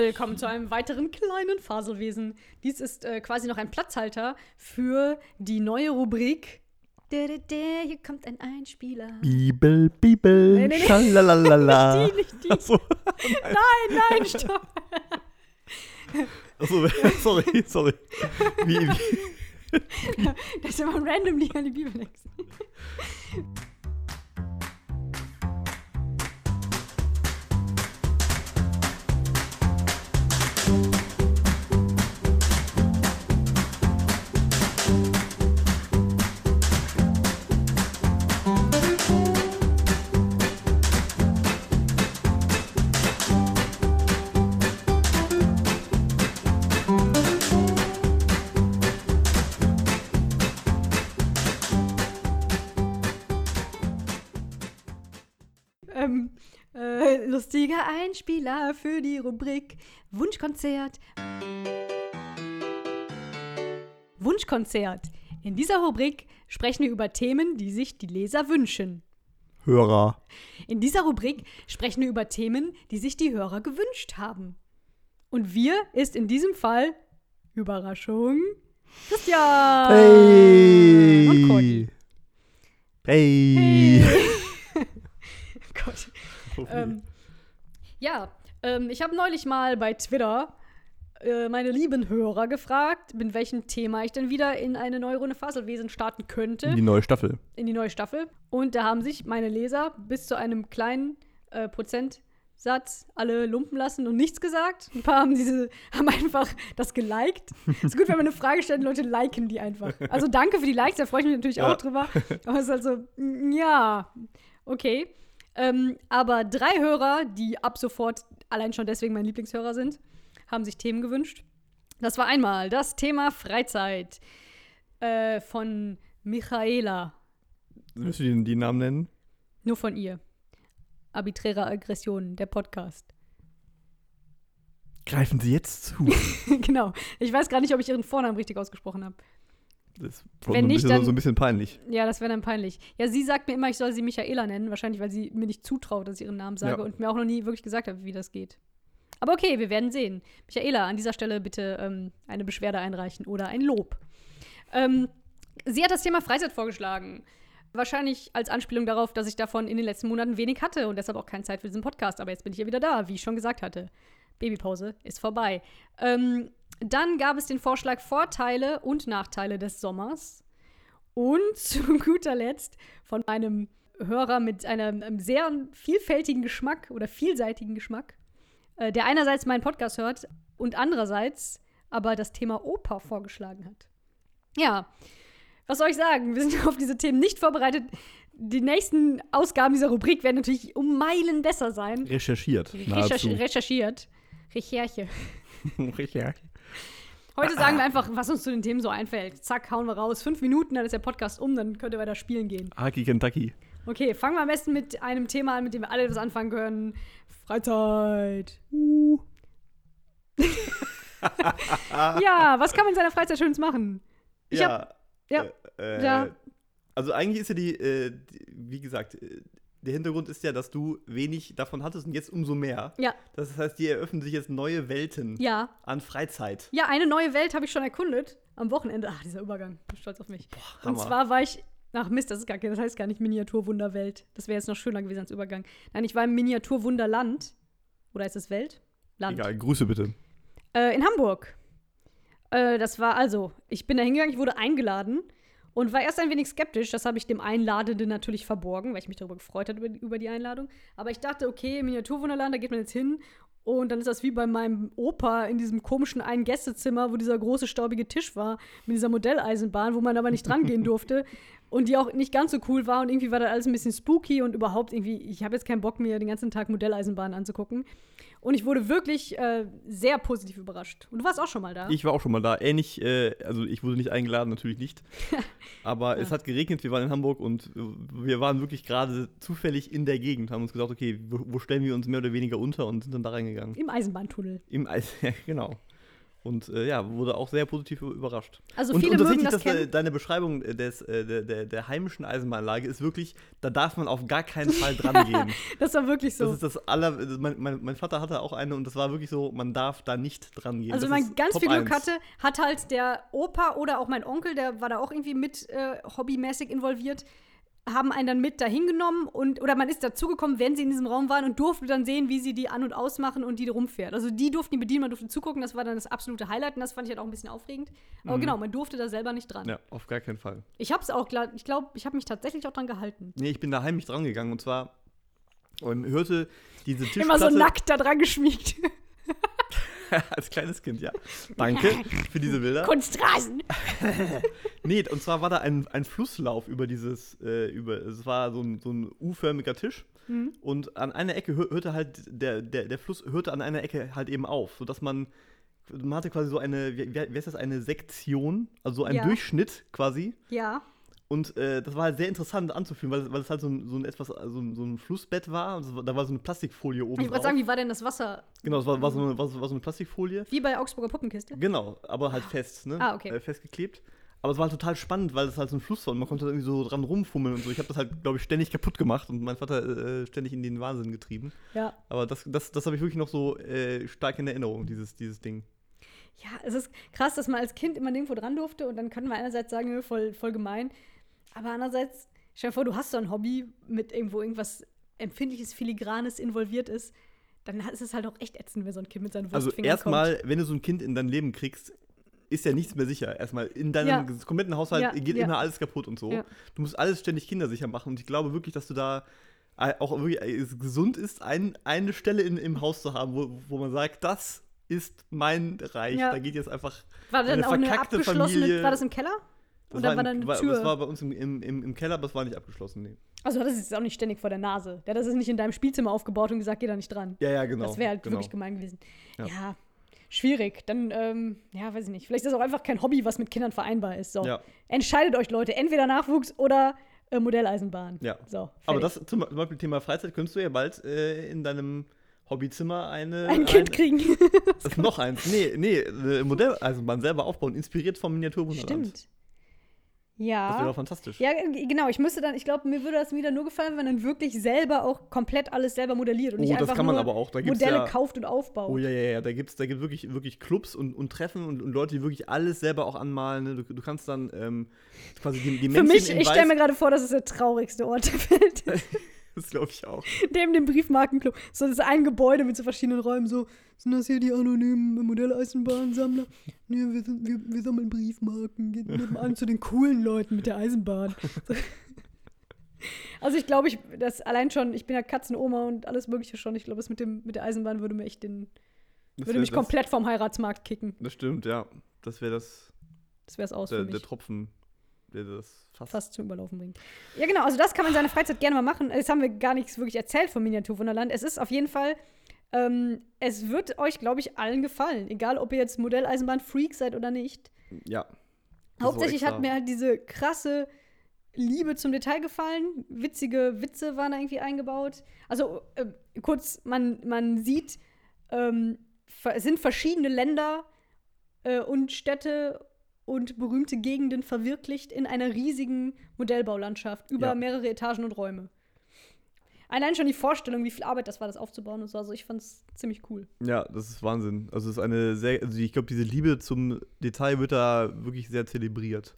Willkommen zu einem weiteren kleinen Faselwesen. Dies ist äh, quasi noch ein Platzhalter für die neue Rubrik. Dä, dä, dä, Hier kommt ein Einspieler. Bibel, Bibel, Nee, nee, nee. schalalala. Nicht die, nicht die. Achso, Nein, nein, stopp. achso, sorry, sorry. Wie, wie, Das ist immer random, die an die Bibel denkst. Lustiger Einspieler für die Rubrik Wunschkonzert. Wunschkonzert. In dieser Rubrik sprechen wir über Themen, die sich die Leser wünschen. Hörer. In dieser Rubrik sprechen wir über Themen, die sich die Hörer gewünscht haben. Und wir ist in diesem Fall Überraschung Christian. Hey. Und Conny. Hey. Gott. Ähm, ja, ähm, ich habe neulich mal bei Twitter äh, meine lieben Hörer gefragt, mit welchem Thema ich denn wieder in eine neue Runde Faselwesen starten könnte, Die neue Staffel. in die neue Staffel. Und da haben sich meine Leser bis zu einem kleinen äh, Prozentsatz alle lumpen lassen und nichts gesagt. Ein paar haben diese, haben einfach das geliked. ist gut, wenn man eine Frage stellt, und Leute liken die einfach. Also danke für die Likes, da freue ich mich natürlich Ja. auch drüber. Aber es ist halt so, mm, ja, okay. Ähm, aber drei Hörer, die ab sofort allein schon deswegen mein Lieblingshörer sind, haben sich Themen gewünscht. Das war einmal das Thema Freizeit äh, von Michaela. Du die, die Namen nennen? Nur von ihr. Arbiträre Aggressionen, der Podcast. Greifen Sie jetzt zu. genau. Ich weiß gar nicht, ob ich ihren Vornamen richtig ausgesprochen habe. Das ist Wenn so ein nicht, bisschen, dann- so ein bisschen peinlich. Ja, das wäre dann peinlich. Ja, sie sagt mir immer, ich soll sie Michaela nennen. Wahrscheinlich, weil sie mir nicht zutraut, dass ich ihren Namen sage Ja. und mir auch noch nie wirklich gesagt hat, wie das geht. Aber okay, wir werden sehen. Michaela, an dieser Stelle bitte ähm, eine Beschwerde einreichen oder ein Lob. Ähm, sie hat das Thema Freizeit vorgeschlagen. Wahrscheinlich als Anspielung darauf, dass ich davon in den letzten Monaten wenig hatte und deshalb auch keine Zeit für diesen Podcast. Aber jetzt bin ich ja wieder da, wie ich schon gesagt hatte. Babypause ist vorbei. Ähm, dann gab es den Vorschlag Vorteile und Nachteile des Sommers. Und zu guter Letzt von einem Hörer mit einem, sehr vielfältigen Geschmack oder vielseitigen Geschmack, äh, der einerseits meinen Podcast hört und andererseits aber das Thema Oper vorgeschlagen hat. Ja, was soll ich sagen? Wir sind auf diese Themen nicht vorbereitet. Die nächsten Ausgaben dieser Rubrik werden natürlich um Meilen besser sein. Recherchiert. Recherch nahezu. recherchiert. Recherche. Recherche. Heute sagen wir einfach, was uns zu den Themen so einfällt. Zack, hauen wir raus. Fünf Minuten, dann ist der Podcast um, dann könnt ihr weiter spielen gehen. Haki Kentucky. Okay, fangen wir am besten mit einem Thema an, mit dem wir alle etwas anfangen können. Freizeit. ja, was kann man in seiner Freizeit Schönes machen? Ich hab- ja, äh, ja. Also eigentlich ist ja die, äh, die wie gesagt, äh, der Hintergrund ist ja, dass du wenig davon hattest und jetzt umso mehr. Ja, Das heißt, dir eröffnen sich jetzt neue Welten ja. an Freizeit. Ja, eine neue Welt habe ich schon erkundet. Am Wochenende. Ach, dieser Übergang. Ich bin stolz auf mich. Und Hammer. zwar war ich. Ach Mist, das ist gar das heißt gar nicht Miniaturwunderwelt. Das wäre jetzt noch schöner gewesen als Übergang. Nein, ich war im Miniaturwunderland. Oder ist es Welt? Land. Egal, Grüße bitte. Äh, in Hamburg. Äh, das war also, ich bin da hingegangen, ich wurde eingeladen und war erst ein wenig skeptisch. Das habe ich dem Einladenden natürlich verborgen, weil ich mich darüber gefreut hatte über, die Einladung. Aber ich dachte, okay, Miniaturwunderland, da geht man jetzt hin. Und dann ist das wie bei meinem Opa in diesem komischen Ein-Gästezimmer, wo dieser große staubige Tisch war, mit dieser Modelleisenbahn, wo man aber nicht dran gehen durfte. Und die auch nicht ganz so cool war. Und irgendwie war das alles ein bisschen spooky und überhaupt irgendwie, ich habe jetzt keinen Bock, mir den ganzen Tag Modelleisenbahnen anzugucken. Und ich wurde wirklich äh, sehr positiv überrascht. Und du warst auch schon mal da. Ich war auch schon mal da. Ähnlich, äh, also ich wurde nicht eingeladen, natürlich nicht. Aber es hat geregnet, wir waren in Hamburg und wir waren wirklich gerade zufällig in der Gegend, haben uns gesagt, okay, wo, wo stellen wir uns mehr oder weniger unter und sind dann da reingegangen. Im Eisenbahntunnel. Im Eis, ja, genau. Und äh, ja, wurde auch sehr positiv überrascht. Also und, viele und mögen tatsächlich, das äh, kennen. deine Beschreibung des, äh, der, der, der heimischen Eisenbahnanlage ist wirklich, da darf man auf gar keinen Fall dran gehen. Das war wirklich so. Das ist das aller. Mein, mein, mein Vater hatte auch eine und das war wirklich so, man darf da nicht dran gehen. Also das man ist ganz Top viel Glück 1. hatte, hat halt der Opa oder auch mein Onkel, der war da auch irgendwie mit äh, hobbymäßig involviert, haben einen dann mit dahin genommen und oder man ist dazugekommen, wenn sie in diesem Raum waren und durfte dann sehen, wie sie die an- und ausmachen und die rumfährt. Also die durften die bedienen, man durfte zugucken, das war dann das absolute Highlight und das fand ich halt auch ein bisschen aufregend. Aber genau, man durfte da selber nicht dran. Mhm. Ja, auf gar keinen Fall. Ich hab's auch, ich glaube, ich habe mich tatsächlich auch dran gehalten. Nee, ich bin da heimlich dran gegangen und zwar und hörte diese Tischplatte. Immer so nackt da dran geschmiegt. als kleines Kind, ja. Danke für diese Bilder. Kunstrasen. Nee, und zwar war da ein, ein Flusslauf über dieses, äh, über, es war so ein, so ein U-förmiger Tisch. Mhm. Und an einer Ecke hör- hörte halt, der, der, der Fluss hörte an einer Ecke halt eben auf, sodass man, man hatte quasi so eine, wie, wie heißt das, eine Sektion, also so ein Ja. Durchschnitt quasi. Ja. Und äh, das war halt sehr interessant anzufühlen, weil, weil es halt so ein, so ein etwas, so ein, so ein Flussbett war. War- da war so eine Plastikfolie oben Ich wollte sagen, wie war denn das Wasser? genau, es war, war, so eine, war, so- eine Plastikfolie. Wie bei Augsburger Puppenkiste? Genau, aber halt fest, ne? Ah, okay. Äh, festgeklebt. Aber es war halt total spannend, weil es halt so ein Fluss war und man konnte da irgendwie so dran rumfummeln und so. Ich habe das halt, glaube ich, ständig kaputt gemacht und mein Vater äh, ständig in den Wahnsinn getrieben. Ja. Aber das, das, das habe ich wirklich noch so äh, stark in Erinnerung, dieses, dieses Ding. Ja, es ist krass, dass man als Kind immer nirgendwo dran durfte und dann kann man einerseits sagen, voll, voll gemein. Aber andererseits, stell dir vor, du hast so ein Hobby mit irgendwo irgendwas Empfindliches, Filigranes involviert ist, dann ist es halt auch echt ätzend, wenn so ein Kind mit seinen Also Wurstfingern erstmal, wenn du so ein Kind in dein Leben kriegst, ist ja nichts mehr sicher. Erstmal in deinem Ja. kompletten Haushalt Ja, geht ja. immer alles kaputt und so. Du musst alles ständig kindersicher machen und ich glaube wirklich, dass du da äh, auch wirklich äh, es gesund ist, ein, eine Stelle in, im Haus zu haben, wo, wo man sagt, das ist mein Reich. Da geht jetzt einfach War eine eine verkackte abgeschlossene, Familie. war das im Keller? Das Und dann war in- da eine war, Tür. Das war bei uns im, im, im, im Keller, aber es war nicht abgeschlossen. Nee. Also das ist jetzt auch nicht ständig vor der Nase. Der hat das ist nicht in deinem Spielzimmer aufgebaut und gesagt, geh da nicht dran. Ja, ja, genau. das wäre halt genau. wirklich gemein gewesen. Ja. Ja. schwierig. Dann, ähm, ja, weiß ich nicht. Vielleicht ist das auch einfach kein Hobby, was mit Kindern vereinbar ist. So. Ja. Entscheidet euch, Leute. Entweder Nachwuchs oder äh, Modelleisenbahn. Ja. So, Aber das zum Beispiel Thema Freizeit könntest du ja bald äh, in deinem Hobbyzimmer eine. ein Kind ein- kriegen. Noch eins. Nee, nee, eine Modelleisenbahn selber aufbauen, inspiriert vom Miniaturwunderland. Stimmt. Das wäre Ja. doch fantastisch. Ja, genau. Ich müsste dann, ich glaube, mir würde das wieder nur gefallen, wenn man dann wirklich selber auch komplett alles selber modelliert und Oh, nicht das einfach kann man nur aber auch. Da gibt's Modelle ja- kauft und aufbaut. Oh ja, ja, ja, da gibt es da gibt's wirklich, wirklich Clubs und, und Treffen und, und Leute, die wirklich alles selber auch anmalen. Ne? Du, du kannst dann ähm, quasi die, die Für Männchen mich, ich stelle mir gerade vor, das ist der traurigste Ort der Welt. Das glaube ich auch. Neben dem Briefmarkenclub. So, das ist ein Gebäude mit so verschiedenen Räumen. So, sind das hier die anonymen Modelleisenbahnsammler? Nee, wir, sind, wir, wir sammeln Briefmarken. Geht nebenan zu den coolen Leuten mit der Eisenbahn. So. Also ich glaube, ich, das allein schon, ich bin ja Katzenoma und alles Mögliche schon. Ich glaube, das mit, dem, mit der Eisenbahn würde mir echt den, Das würde mich das, komplett vom Heiratsmarkt kicken. Das stimmt, ja. Das wäre das, Das wäre es aus der, der. Tropfen, der das fast. fast zum Überlaufen bringt. Ja, genau, also das kann man in seiner Freizeit gerne mal machen. Das haben wir gar nichts wirklich erzählt vom Miniaturwunderland. Es ist auf jeden Fall, ähm, es wird euch, glaube ich, allen gefallen. Egal, ob ihr jetzt Modelleisenbahn-Freak seid oder nicht. Ja. Hauptsächlich hat mir halt diese krasse Liebe zum Detail gefallen. Witzige Witze waren da irgendwie eingebaut. Also äh, kurz, man, man sieht, ähm, es sind verschiedene Länder äh, und Städte und berühmte Gegenden verwirklicht in einer riesigen Modellbaulandschaft über Ja. mehrere Etagen und Räume. Allein schon die Vorstellung, wie viel Arbeit das war, das aufzubauen und so. Also ich fand es ziemlich cool. Ja, das ist Wahnsinn. Also es ist eine sehr, also ich glaube, diese Liebe zum Detail wird da wirklich sehr zelebriert.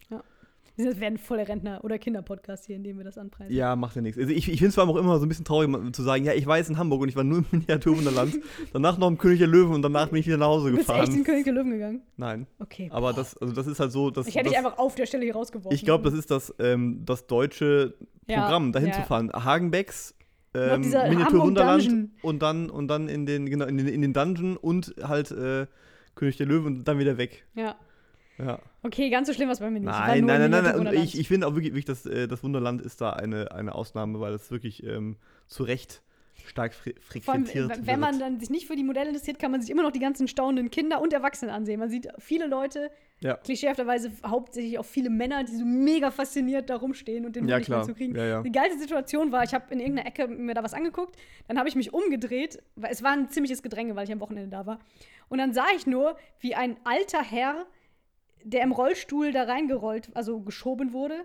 Wir werden voller Rentner- oder Kinderpodcast hier, in dem wir das anpreisen. Ja, macht ja nichts. Also ich, ich finde es vor allem auch immer so ein bisschen traurig, zu sagen, ja, ich war jetzt in Hamburg und ich war nur im Miniaturwunderland, danach noch im König der Löwen und danach bin ich wieder nach Hause Du bist echt in gefahren. König der Löwen gegangen? Nein, Okay. aber das, also das ist halt so, dass ich hätte das, dich einfach auf der Stelle hier rausgeworfen. ich glaube, das ist das, ähm, das deutsche Ja, Programm, dahin ja. zu fahren. Hagenbecks, ähm, Miniaturwunderland und dann und dann in den, genau, in den, in den Dungeon und halt äh, König der Löwen und dann wieder weg. Ja. Ja. Okay, ganz so schlimm war es bei mir nicht. Nein, nein, nein, nein, nein. Und ich, ich finde auch wirklich, wirklich das, äh, das Wunderland ist da eine, eine Ausnahme, weil es wirklich ähm, zu Recht Stark fre Vor allem, frequentiert. wenn man wird. dann sich nicht für die Modelle interessiert, kann man sich immer noch die ganzen staunenden Kinder und Erwachsenen ansehen. Man sieht viele Leute, Ja. klischeehafterweise hauptsächlich auch viele Männer, die so mega fasziniert da rumstehen und den Ja, Hut nicht mehr zu kriegen. Ja, ja. Die geilste Situation war, ich habe in irgendeiner Ecke mir da was angeguckt, dann habe ich mich umgedreht, weil es war ein ziemliches Gedränge, weil ich am Wochenende da war. Und dann sah ich nur, wie ein alter Herr, der im Rollstuhl da reingerollt, also geschoben wurde,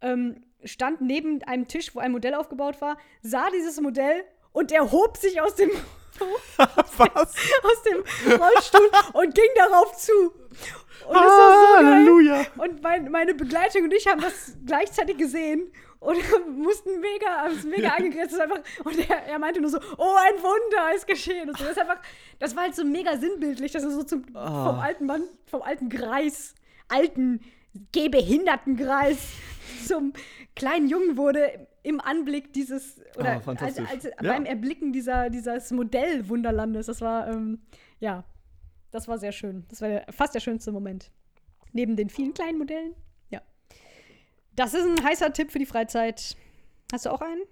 ähm, stand neben einem Tisch, wo ein Modell aufgebaut war, sah dieses Modell und er hob sich aus dem, aus dem Rollstuhl und ging darauf zu. Und das war so geil. Halleluja. Und mein, meine Begleitung und ich haben das gleichzeitig gesehen und mussten mega, haben mega angegriffen. Einfach, und er, er meinte nur so, oh, ein Wunder ist geschehen. Und so. Das, ist einfach, das war halt so mega sinnbildlich, dass er so zum, Ah. vom alten Mann, vom alten Greis, alten, gehbehinderten Greis zum kleinen Jungen wurde im Anblick dieses, oder Ah, als, als, Ja. beim Erblicken dieser, dieses Modell Wunderlandes. Das war, ähm, ja, das war sehr schön. Das war der, fast der schönste Moment. Neben den vielen kleinen Modellen. Das ist ein heißer Tipp für die Freizeit. Hast du auch einen?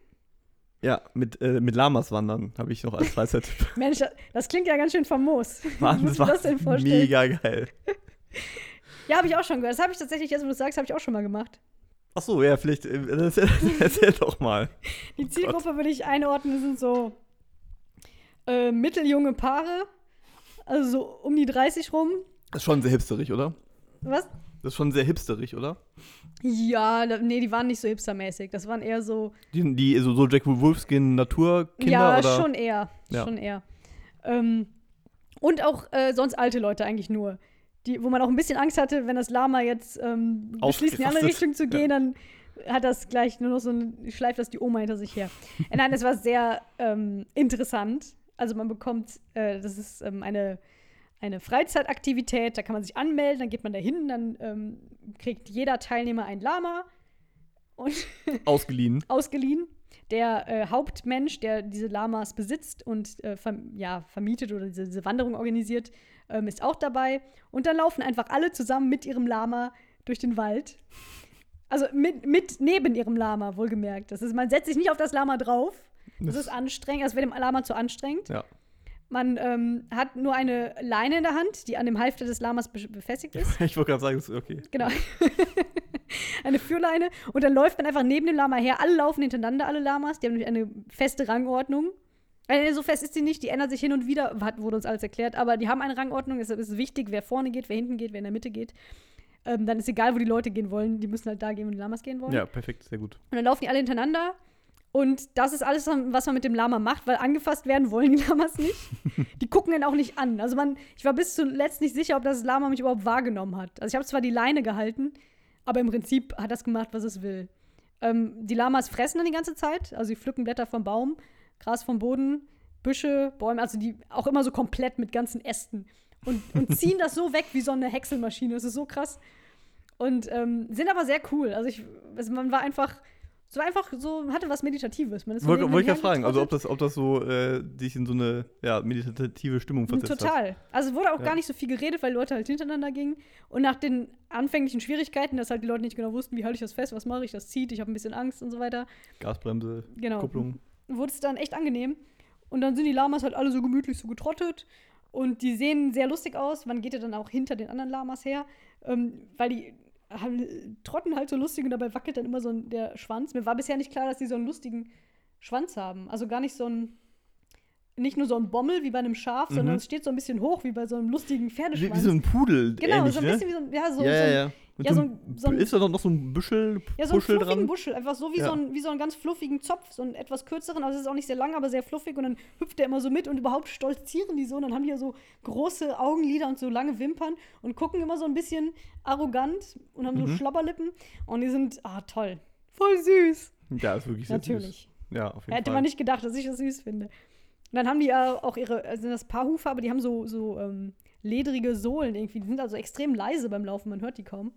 Ja, mit, äh, mit Lamas wandern habe ich noch als Freizeittipp. Mensch, das, klingt ja ganz schön famos. Mann, das du war das denn vorstellen? mega geil. Ja, habe ich auch schon gehört. Das habe ich tatsächlich, jetzt wo du es sagst, habe ich auch schon mal gemacht. Ach so, ja, vielleicht äh, erzähl, erzähl doch mal. Die Zielgruppe würde ich einordnen, sind so äh, mitteljunge Paare. Also so um die 30 rum. Das ist schon sehr hipsterig, oder? Was? Das ist schon sehr hipsterig, oder? Ja, da- nee, die waren nicht so hipstermäßig. Das waren eher so. Die, die so, so Jack Wolfskin Naturkinder ja, oder? schon eher. Ja. Schon eher. Ähm, und auch äh, sonst alte Leute eigentlich nur. Die, wo man auch ein bisschen Angst hatte, wenn das Lama jetzt ähm, beschließt, in die andere. Richtung zu gehen, dann hat das gleich nur noch so ein, schleift das die Oma hinter sich her. äh, nein, es war sehr ähm, interessant. Also man bekommt, äh, das ist ähm, eine, eine Freizeitaktivität, da kann man sich anmelden, dann geht man da hin, dann ähm, kriegt jeder Teilnehmer ein Lama und Ausgeliehen. ausgeliehen. Der äh, Hauptmensch, der diese Lamas besitzt und äh, verm ja, vermietet oder diese, diese Wanderung organisiert, ähm, ist auch dabei. Und dann laufen einfach alle zusammen mit ihrem Lama durch den Wald. Also mit, mit neben ihrem Lama, wohlgemerkt. Das ist, man setzt sich nicht auf das Lama drauf. Das ist anstrengend, das wäre dem Lama zu anstrengend. Ja. Man ähm, hat nur eine Leine in der Hand, die an dem Halfter des Lamas be befestigt ist. Ich wollte gerade sagen, das ist okay. Genau. eine Führleine. Und dann läuft man einfach neben dem Lama her. Alle laufen hintereinander, alle Lamas. Die haben nämlich eine feste Rangordnung. Äh, so fest ist sie nicht, die ändert sich hin und wieder, hat, wurde uns alles erklärt. Aber die haben eine Rangordnung. Deshalb ist es wichtig, wer vorne geht, wer hinten geht, wer in der Mitte geht. Ähm, dann ist egal, wo die Leute gehen wollen. Die müssen halt da gehen, wo die Lamas gehen wollen. Ja, perfekt, sehr gut. Und dann laufen die alle hintereinander. Und das ist alles, was man mit dem Lama macht, weil angefasst werden wollen die Lamas nicht. Die gucken ihn auch nicht an. Also man, ich war bis zuletzt nicht sicher, ob das Lama mich überhaupt wahrgenommen hat. Also ich habe zwar die Leine gehalten, aber im Prinzip hat das gemacht, was es will. Ähm, die Lamas fressen dann die ganze Zeit. Also sie pflücken Blätter vom Baum, Gras vom Boden, Büsche, Bäume, also die auch immer so komplett mit ganzen Ästen. Und, und ziehen das so weg wie so eine Häckselmaschine. Das ist so krass. Und ähm, sind aber sehr cool. Also ich, also man war einfach, so einfach so, hatte was Meditatives. Man ist so Wollte ich ja fragen, also ob das, ob das so äh, dich in so eine ja, meditative Stimmung versetzt hat. Total. Also es wurde auch Ja. gar nicht so viel geredet, weil die Leute halt hintereinander gingen. Und nach den anfänglichen Schwierigkeiten, dass halt die Leute nicht genau wussten, wie halte ich das fest, was mache ich, das zieht, ich habe ein bisschen Angst und so weiter, Gasbremse, Genau. Kupplung. wurde es dann echt angenehm. Und dann sind die Lamas halt alle so gemütlich so getrottet. Und die sehen sehr lustig aus. Man geht ja dann auch hinter den anderen Lamas her, ähm, weil die trotten halt so lustig und dabei wackelt dann immer so ein, der Schwanz. Mir war bisher nicht klar, dass die so einen lustigen Schwanz haben. Also gar nicht so ein, nicht nur so ein Bommel wie bei einem Schaf, Mhm. sondern es steht so ein bisschen hoch wie bei so einem lustigen Wie, Pferdeschwanz. wie so ein Pudel genau, ähnlich, so ein ne? bisschen wie so ein, ja, so, ja, so ja, ein, ja. So so ein, ein- so ein- ist da noch so ein Büschel, Ja, so einen Puschel fluffigen dran? Buschel, einfach so wie, Ja. so ein, wie so einen ganz fluffigen Zopf, so einen etwas kürzeren, also es ist auch nicht sehr lang, aber sehr fluffig und dann hüpft der immer so mit und überhaupt stolzieren die so und dann haben die ja so große Augenlider und so lange Wimpern und gucken immer so ein bisschen arrogant und haben so Mhm. Schlabberlippen und die sind, ah, toll, voll süß. Ja, ist wirklich sehr Natürlich. Süß. Ja, auf jeden Hätte Fall. man nicht gedacht, dass ich das süß finde. Und dann haben die ja auch ihre, also sind das Paarhufe, aber die haben so, so ähm, ledrige Sohlen irgendwie, die sind also extrem leise beim Laufen, man hört die kaum.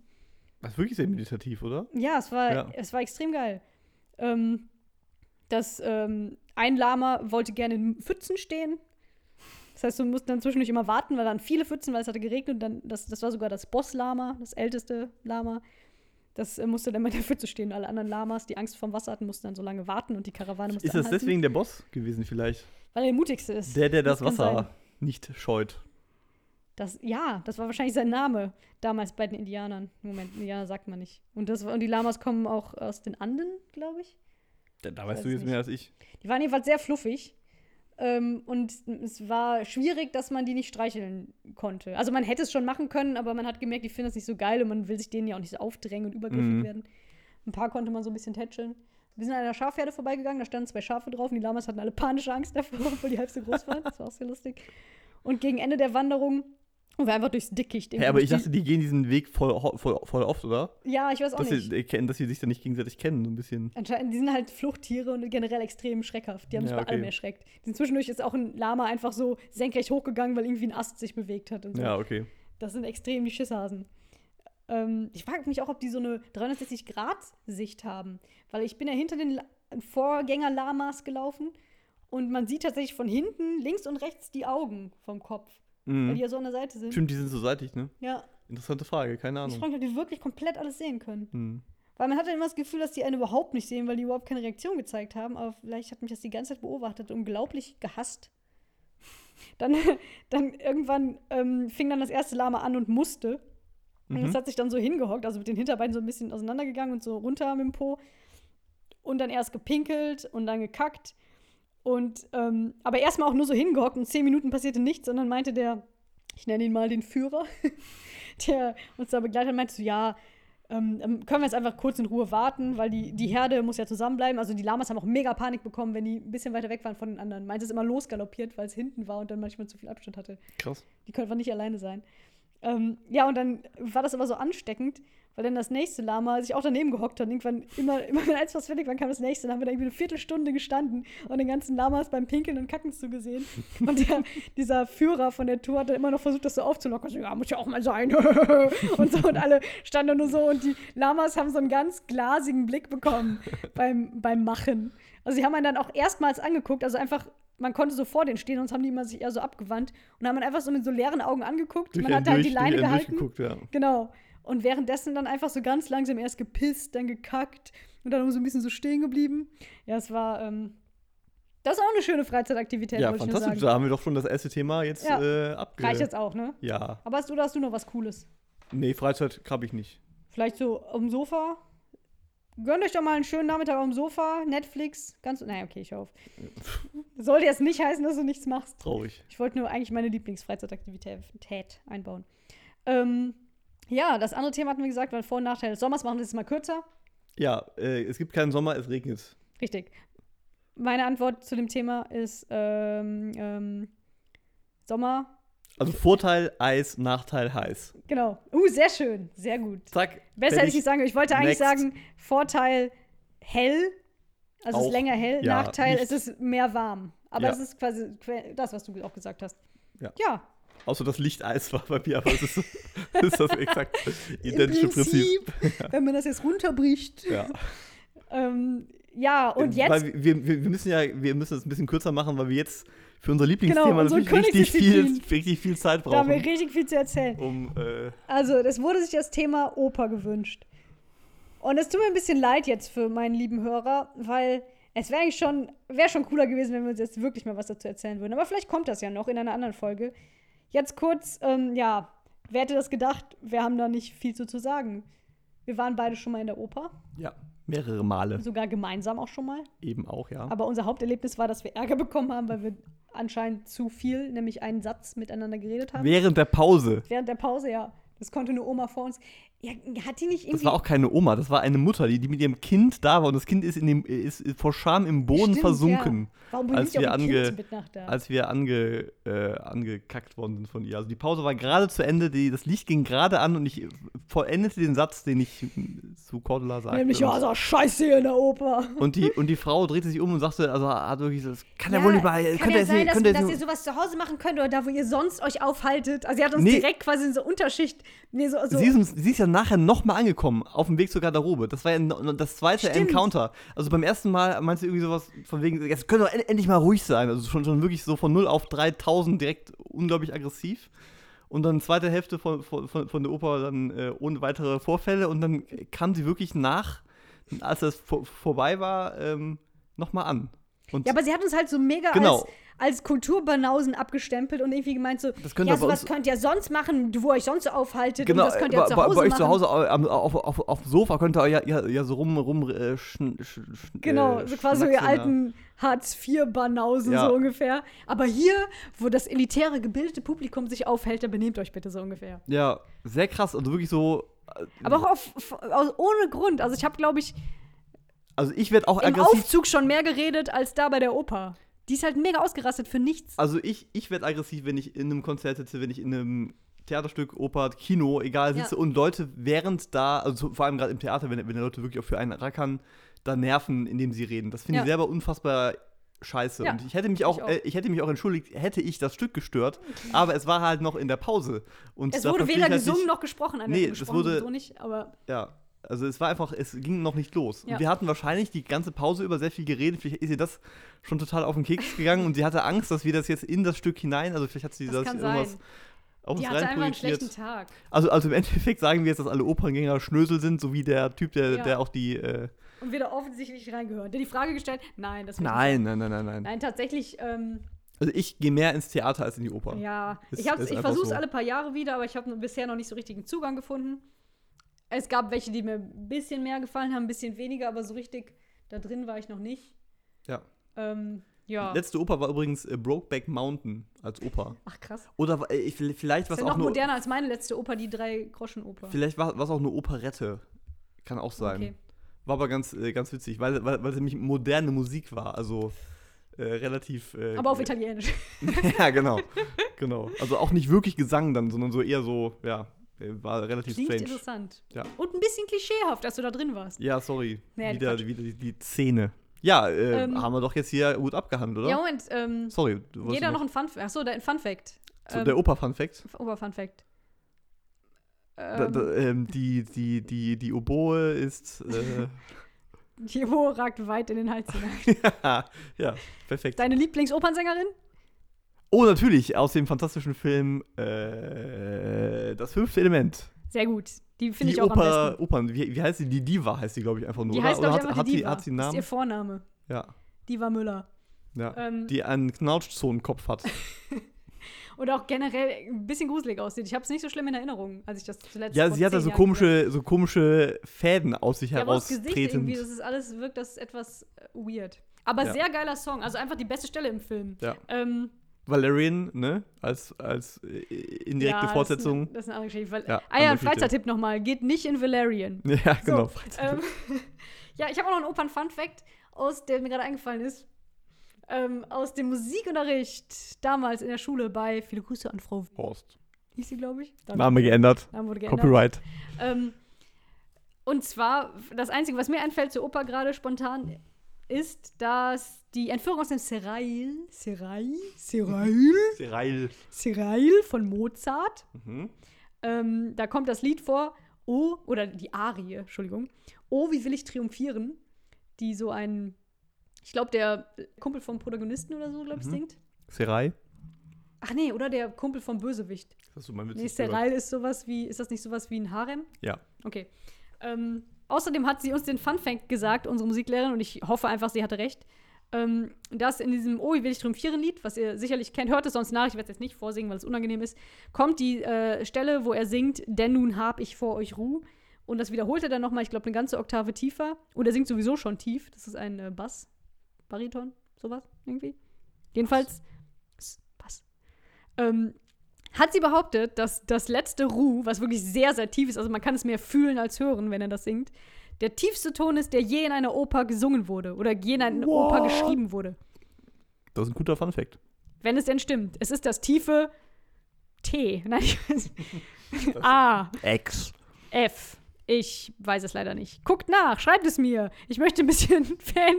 Das ist wirklich sehr meditativ, oder? Ja, es war, Ja. es war extrem geil. Ähm, das, ähm, ein Lama wollte gerne in Pfützen stehen. Das heißt, du musst dann zwischendurch immer warten, weil dann viele Pfützen, weil es hatte geregnet. Und dann, das, das war sogar das Boss-Lama, das älteste Lama. Das äh, musste dann mal dafür zu stehen. Alle anderen Lamas, die Angst vorm Wasser hatten, mussten dann so lange warten und die Karawane musste Ist das anhalten, deswegen der Boss gewesen vielleicht? Weil er der mutigste ist. Der, der das, kann Wasser sein. nicht scheut. Das, ja, das war wahrscheinlich sein Name damals bei den Indianern. Moment, Indianer sagt man nicht. Und, das, und die Lamas kommen auch aus den Anden, glaube ich. Da, da weiß weißt du jetzt nicht. mehr als ich. Die waren jedenfalls sehr fluffig. Ähm, und es war schwierig, dass man die nicht streicheln konnte. Also man hätte es schon machen können, aber man hat gemerkt, die finden das nicht so geil und man will sich denen ja auch nicht so aufdrängen und übergriffig Mhm. werden. Ein paar konnte man so ein bisschen tätscheln. Wir sind an einer Schafherde vorbeigegangen, da standen zwei Schafe drauf und die Lamas hatten alle panische Angst davor, weil die halb so groß waren. Das war auch sehr lustig. Und gegen Ende der Wanderung, wo wir einfach durchs Dickicht Hä, aber ich dachte, die gehen diesen Weg voll, voll, voll oft, oder? Ja, ich weiß auch Dass nicht. sie, dass sie sich dann nicht gegenseitig kennen, so ein bisschen. Anscheinend, die sind halt Fluchttiere und generell extrem schreckhaft. Die haben sich Ja, bei allem okay. erschreckt. Die sind zwischendurch ist auch ein Lama einfach so senkrecht hochgegangen, weil irgendwie ein Ast sich bewegt hat und so. Ja, okay. Das sind extrem die Schisshasen. Ähm, ich frage mich auch, ob die so eine 360-Grad-Sicht haben. Weil ich bin ja hinter den La Vorgänger-Lamas gelaufen und man sieht tatsächlich von hinten links und rechts die Augen vom Kopf. Weil die Mhm. ja so an der Seite sind. Stimmt, die sind so seitig, ne? Ja, Interessante Frage, keine ich Ahnung. frage mich, ob die wirklich komplett alles sehen können. Hm. Weil man hatte immer das Gefühl, dass die einen überhaupt nicht sehen, weil die überhaupt keine Reaktion gezeigt haben. Aber vielleicht hat mich das die ganze Zeit beobachtet, unglaublich gehasst. Dann, dann irgendwann ähm, fing dann das erste Lama an und musste. Und Mhm. es hat sich dann so hingehockt, also mit den Hinterbeinen so ein bisschen auseinandergegangen und so runter mit dem Po. Und dann erst gepinkelt und dann gekackt. Und ähm, aber erstmal auch nur so hingehockt und zehn Minuten passierte nichts, sondern meinte der, ich nenne ihn mal den Führer, der uns da begleitet hat, meinte so, ja, ähm, ähm, können wir jetzt einfach kurz in Ruhe warten, weil die, die Herde muss ja zusammenbleiben. Also die Lamas haben auch mega Panik bekommen, wenn die ein bisschen weiter weg waren von den anderen. Meinte es immer losgaloppiert, weil es hinten war und dann manchmal zu viel Abstand hatte. Krass. Die können einfach nicht alleine sein. Ähm, ja, und dann war das aber so ansteckend, weil dann das nächste Lama sich auch daneben gehockt hat. Und irgendwann, immer, immer wenn eins was fertig war, kam das nächste. Dann haben wir da irgendwie eine Viertelstunde gestanden und den ganzen Lamas beim Pinkeln und Kacken zugesehen. Und der, dieser Führer von der Tour hat dann immer noch versucht, das so aufzulockern. So, ja, muss ja auch mal sein. und so, und alle standen nur so. Und die Lamas haben so einen ganz glasigen Blick bekommen beim, beim Machen. Also, sie haben einen dann auch erstmals angeguckt, also einfach. Man konnte so vor denen stehen, sonst haben die immer sich eher so abgewandt und haben dann einfach so mit so leeren Augen angeguckt. Durch man hat halt die Leine gehalten. durchgeguckt, ja. Genau. Und währenddessen dann einfach so ganz langsam erst gepisst, dann gekackt und dann so ein bisschen so stehen geblieben. Ja, es war, ähm, das ist auch eine schöne Freizeitaktivität, Ja, fantastisch. Da haben wir doch schon das erste Thema jetzt Ja. äh, abge... Reicht jetzt auch, ne? Ja. Aber hast du, hast du noch was Cooles? Nee, Freizeit habe ich nicht. Vielleicht so dem Sofa? Gönnt euch doch mal einen schönen Nachmittag dem Sofa, Netflix, ganz. Naja, okay, ich auf. Sollte jetzt nicht heißen, dass du nichts machst. Traurig. Ich wollte nur eigentlich meine Lieblingsfreizeitaktivität einbauen. Ähm, ja, das andere Thema hatten wir gesagt, weil Vor- und Nachteil des Sommers machen wir es mal kürzer. Ja, äh, es gibt keinen Sommer, es regnet. Richtig. Meine Antwort zu dem Thema ist ähm, ähm, Sommer. Also Vorteil Eis, Nachteil heiß. Genau. Uh, sehr schön. Sehr gut. Zack. Besser hätte ich nicht sagen können. Ich wollte eigentlich Next. sagen, Vorteil hell. Also es ist länger hell. Ja, Nachteil, nicht- es ist mehr warm. Aber Ja. es ist quasi das, was du auch gesagt hast. Ja. ja. Außer das Licht Eis war bei mir, aber es ist, ist das exakt identische Prinzip. wenn man das jetzt runterbricht. Ja. Ähm, ja, und jetzt. Weil wir, wir, wir müssen ja, wir müssen es ein bisschen kürzer machen, weil wir jetzt für unser Lieblingsthema Genau, natürlich richtig viel, richtig viel Zeit da haben wir brauchen, richtig viel zu erzählen. um äh, Also, es wurde sich das Thema Oper gewünscht. Und es tut mir ein bisschen leid jetzt für meinen lieben Hörer, weil es wäre eigentlich schon, wäre schon cooler gewesen, wenn wir uns jetzt wirklich mal was dazu erzählen würden. Aber vielleicht kommt das ja noch in einer anderen Folge. Jetzt kurz, ähm, ja, wer hätte das gedacht? Wir haben da nicht viel zu, zu sagen. Wir waren beide schon mal in der Oper, ja, mehrere Male sogar gemeinsam auch schon mal. eben auch, ja. Aber unser Haupterlebnis war, dass wir Ärger bekommen haben, weil wir anscheinend zu viel, nämlich einen Satz miteinander geredet haben. Während der Pause. Während der Pause, ja. Das konnte eine Oma vor uns. Ja, hat die nicht irgendwie. Das war auch keine Oma, das war eine Mutter, die, die mit ihrem Kind da war und das Kind ist, in dem, ist vor Scham im Boden Stimmt, versunken, Ja. Warum bringt als auch wir ange- Kind mit nach da? als wir ange, äh, angekackt worden sind von ihr. Also die Pause war gerade zu Ende, die, das Licht ging gerade an und ich vollendete den Satz, den ich zu Cordula sagte. Nämlich, ja, so scheiße hier in der Oper. und, die, und die Frau drehte sich um und sagte, also hat wirklich, so, das kann ja, wohl nicht mal, kann ja sein, dass, dass ihr sowas zu Hause machen könnt oder da, wo ihr sonst euch aufhaltet. Also, sie hat uns Nee. direkt quasi in so Unterschicht. Nee, so, so Sie, ist, sie ist ja nachher nochmal angekommen, auf dem Weg zur Garderobe. Das war ja das zweite Stimmt. Encounter. Also beim ersten Mal meinst du irgendwie sowas von wegen, jetzt können wir en endlich mal ruhig sein. Also schon, schon wirklich so von 0 auf 3000 direkt unglaublich aggressiv. Und dann zweite Hälfte von, von, von von der Oper dann äh, ohne weitere Vorfälle. Und dann kam sie wirklich nach, als das vor, vorbei war, ähm, nochmal an. Und Ja, aber sie hat uns halt so mega Genau. als, als Kulturbanausen abgestempelt und irgendwie gemeint so, Das könnt ja, sowas könnt ihr sonst machen, wo ihr euch sonst so aufhaltet genau, das könnt ihr bei, zu Hause bei euch machen. zu Hause auf, auf, auf dem Sofa könnt ihr ja, ja, ja so rum, rum äh, schn, sch, sch, Genau, äh, so quasi so ihr alten Hartz-IV-Banausen Ja. so ungefähr. Aber hier, wo das elitäre, gebildete Publikum sich aufhält, da benehmt euch bitte so ungefähr. Ja, sehr krass. Also wirklich so. äh, Aber auch auf, auf, ohne Grund. Also ich habe, glaube ich, Also ich werde auch im aggressiv. Aufzug schon mehr geredet als da bei der Oper. Die ist halt mega ausgerastet für nichts. Also ich, ich werde aggressiv, wenn ich in einem Konzert sitze, wenn ich in einem Theaterstück, Oper, Kino, egal, sitze Ja. und Leute während da, also vor allem gerade im Theater, wenn, wenn die Leute wirklich auch für einen rackern, da nerven, indem sie reden. Das finde ich Ja. selber unfassbar scheiße. Ja, und ich hätte mich auch, ich auch. Äh, ich hätte mich auch entschuldigt, hätte ich das Stück gestört, aber es war halt noch in der Pause. Und Es wurde weder ich halt gesungen nicht- noch gesprochen. Nein, Nee, gesprochen das wurde- sowieso nicht, aber Ja, also es war einfach, es ging noch nicht los. Ja. Und wir hatten wahrscheinlich die ganze Pause über sehr viel geredet. Vielleicht ist ihr das schon total auf den Keks gegangen und sie hatte Angst, dass wir das jetzt in das Stück hinein, also vielleicht hat sie das das, irgendwas sein. auf Die uns hatte einfach einen schlechten Tag. Also, also im Endeffekt sagen wir jetzt, dass alle Operngänger Schnösel sind, so wie der Typ, der, Ja. der auch die. Äh, Und wir da offensichtlich reingehören. Der die Frage gestellt, nein, das nein, nicht nein, nein, nein, nein. Nein, tatsächlich, ähm, Also ich gehe mehr ins Theater als in die Oper. ja. Ist- ich ich versuche es so. alle paar Jahre wieder, aber ich habe bisher noch nicht so richtigen Zugang gefunden. Es gab welche, die mir ein bisschen mehr gefallen haben, ein bisschen weniger, aber so richtig da drin war ich noch nicht. Ja. Ähm, ja. Letzte Oper war übrigens äh, Brokeback Mountain als Oper. Ach krass. Oder äh, ich- vielleicht ist ja auch noch nur. moderner als meine letzte Oper, die Drei-Groschen-Oper. Vielleicht war was auch eine Operette. Kann auch sein. Okay. War aber ganz, äh, ganz witzig, weil, weil, weil es nämlich moderne Musik war. Also äh, relativ. Äh, Aber auf Italienisch. ja, genau. genau. Also auch nicht wirklich Gesang dann, sondern so eher so, ja, äh, war relativ Klingt strange. interessant. Ja. Und ein bisschen klischeehaft, dass du da drin warst. Ja, sorry. Nee, wieder, wieder die, die Szene. Ja, äh, Ähm, haben wir doch jetzt hier gut abgehandelt, oder? Ja, Moment. Ähm, Sorry, jeder noch ein Fun Achso, ein Fun Fact. so, der Oper-Fun-Fact. Ober Fun Fact. Da, Ähm, da, ähm, die, die, die, die Oboe ist. Äh, die Hohe ragt weit in den Hals hinein. ja, ja, perfekt. Deine Lieblingsopernsängerin? Oh, natürlich, aus dem fantastischen Film äh, Das fünfte Element. Sehr gut. Die finde ich auch am Oper, besten. Opern, wie, wie heißt sie? Die Diva heißt sie, glaube ich, einfach nur. Die oder? heißt, glaube ich, hat, einfach hat, die sie, Diva. hat sie einen Das ist ihr Namen? Vorname. Ja. Diva Müller. ja. Ähm, Die einen Knautschzonenkopf hat. und auch generell ein bisschen gruselig aussieht. Ich habe es nicht so schlimm in Erinnerung, als ich das zuletzt Ja, sie hat da so komische, so komische Fäden aus sich Ja, aber das Gesicht irgendwie, das ist alles, wirkt das etwas äh, weird. Aber Ja. sehr geiler Song, also einfach die beste Stelle im Film. Ja. Ähm, Valerian, ne? Als, als äh, indirekte ja, Fortsetzung. Das ist eine, das ist eine andere Geschichte. Ja, ah ja. Freizeittipp nochmal. Geht nicht in Valerian. Ja, genau. So, ähm, ja, ich habe auch noch einen Opern-Fun-Fact, aus der mir gerade eingefallen ist. Ähm, aus dem Musikunterricht damals in der Schule bei Viele Grüße an Frau Horst. hieß sie, glaube ich. Dann- Name geändert. Name wurde geändert. Copyright. Ähm, und zwar, das Einzige, was mir einfällt zur Oper gerade spontan, ist, dass die Entführung aus dem Serail, Serail, Serail, Serail. Serail von Mozart, Mhm. ähm, da kommt das Lied vor, Oh, oder die Arie, Entschuldigung, Oh, wie will ich triumphieren, die so ein, ich glaube, der Kumpel vom Protagonisten oder so, glaube ich, Mhm. singt. Serai. Ach nee, oder der Kumpel vom Bösewicht. Ist so mein Witz. Nee, Serail ist sowas wie, ist das nicht sowas wie ein Harem? Ja. Okay. Ähm, außerdem hat sie uns den Fun Fact gesagt, unsere Musiklehrerin, und ich hoffe einfach, sie hatte recht, ähm, dass in diesem Oh, wie will ich triumphieren Lied, was ihr sicherlich kennt, hört es sonst nach, ich werde es jetzt nicht vorsingen, weil es unangenehm ist, kommt die äh, Stelle, wo er singt, denn nun hab ich vor euch Ruhe. Und das wiederholt er dann nochmal, ich glaube, eine ganze Oktave tiefer. Und er singt sowieso schon tief. Das ist ein äh, Bass, Bariton, sowas irgendwie. Jedenfalls, Bass. Ähm, hat sie behauptet, dass das letzte Ru, was wirklich sehr, sehr tief ist, also man kann es mehr fühlen als hören, wenn er das singt, der tiefste Ton ist, der je in einer Oper gesungen wurde oder je in einer Oper What? geschrieben wurde. Das ist ein guter Funfact. Wenn es denn stimmt. Es ist das tiefe T. Nein, ich weiß A, X. F. Ich weiß es leider nicht. Guckt nach, schreibt es mir. Ich möchte ein bisschen Fan,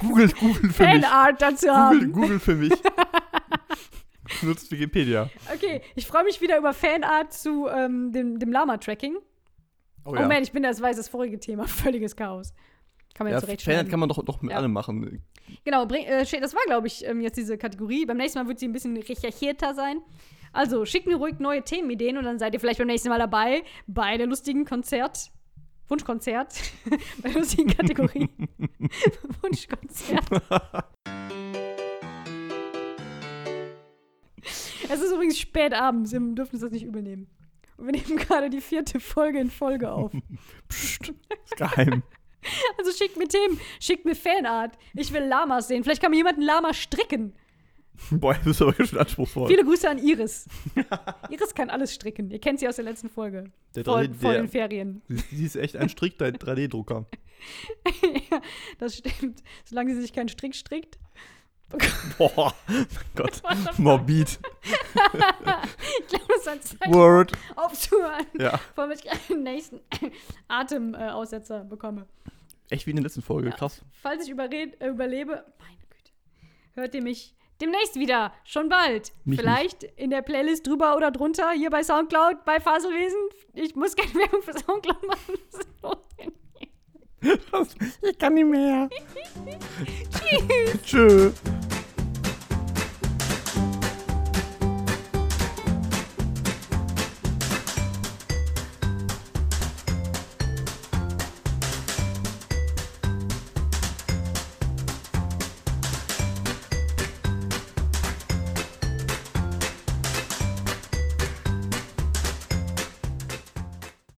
Google, Google für mich. Fanart dazu Google, haben. Google für mich. Nutzt Wikipedia. Okay, ich freue mich wieder über Fanart zu ähm, dem, dem Lama-Tracking. Oh, Oh, ja. man, ich bin das weiß das vorige Thema. Völliges Chaos. Kann man ja, zurecht Fanart kann man doch, doch mit Ja. allem machen. Genau, bring, äh, das war, glaube ich, ähm, jetzt diese Kategorie. Beim nächsten Mal wird sie ein bisschen recherchierter sein. Also schickt mir ruhig neue Themenideen und dann seid ihr vielleicht beim nächsten Mal dabei bei der lustigen Konzert. Wunschkonzert. bei der lustigen Kategorie. Wunschkonzert. Es ist übrigens spät abends, wir dürfen uns das nicht übernehmen. Und wir nehmen gerade die vierte Folge in Folge auf. Psst, ist geheim. Also schickt mir Themen, schickt mir Fanart. Ich will Lamas sehen. Vielleicht kann mir jemand ein Lama stricken. Boah, das ist aber ganz schön anspruchsvoll. Viele Grüße an Iris. Iris kann alles stricken. Ihr kennt sie aus der letzten Folge. Der vor, 3D vor der- den Ferien. Sie, sie ist echt ein Strick 3D-Drucker. ja, das stimmt. Solange sie sich keinen Strick strickt. Boah, mein Gott. Morbid. Zeichen, Word. aufzuhören, Ja, bevor ich den nächsten Atemaussetzer bekomme. echt wie in der letzten Folge. Krass. Falls ich überred, äh, überlebe, meine Güte, hört ihr mich demnächst wieder. Schon bald. Mich Vielleicht in der Playlist drüber oder drunter, hier bei Soundcloud, bei Faselwesen. Ich muss keine Werbung für Soundcloud machen. Ich kann nicht mehr. Tschüss. Tschüss.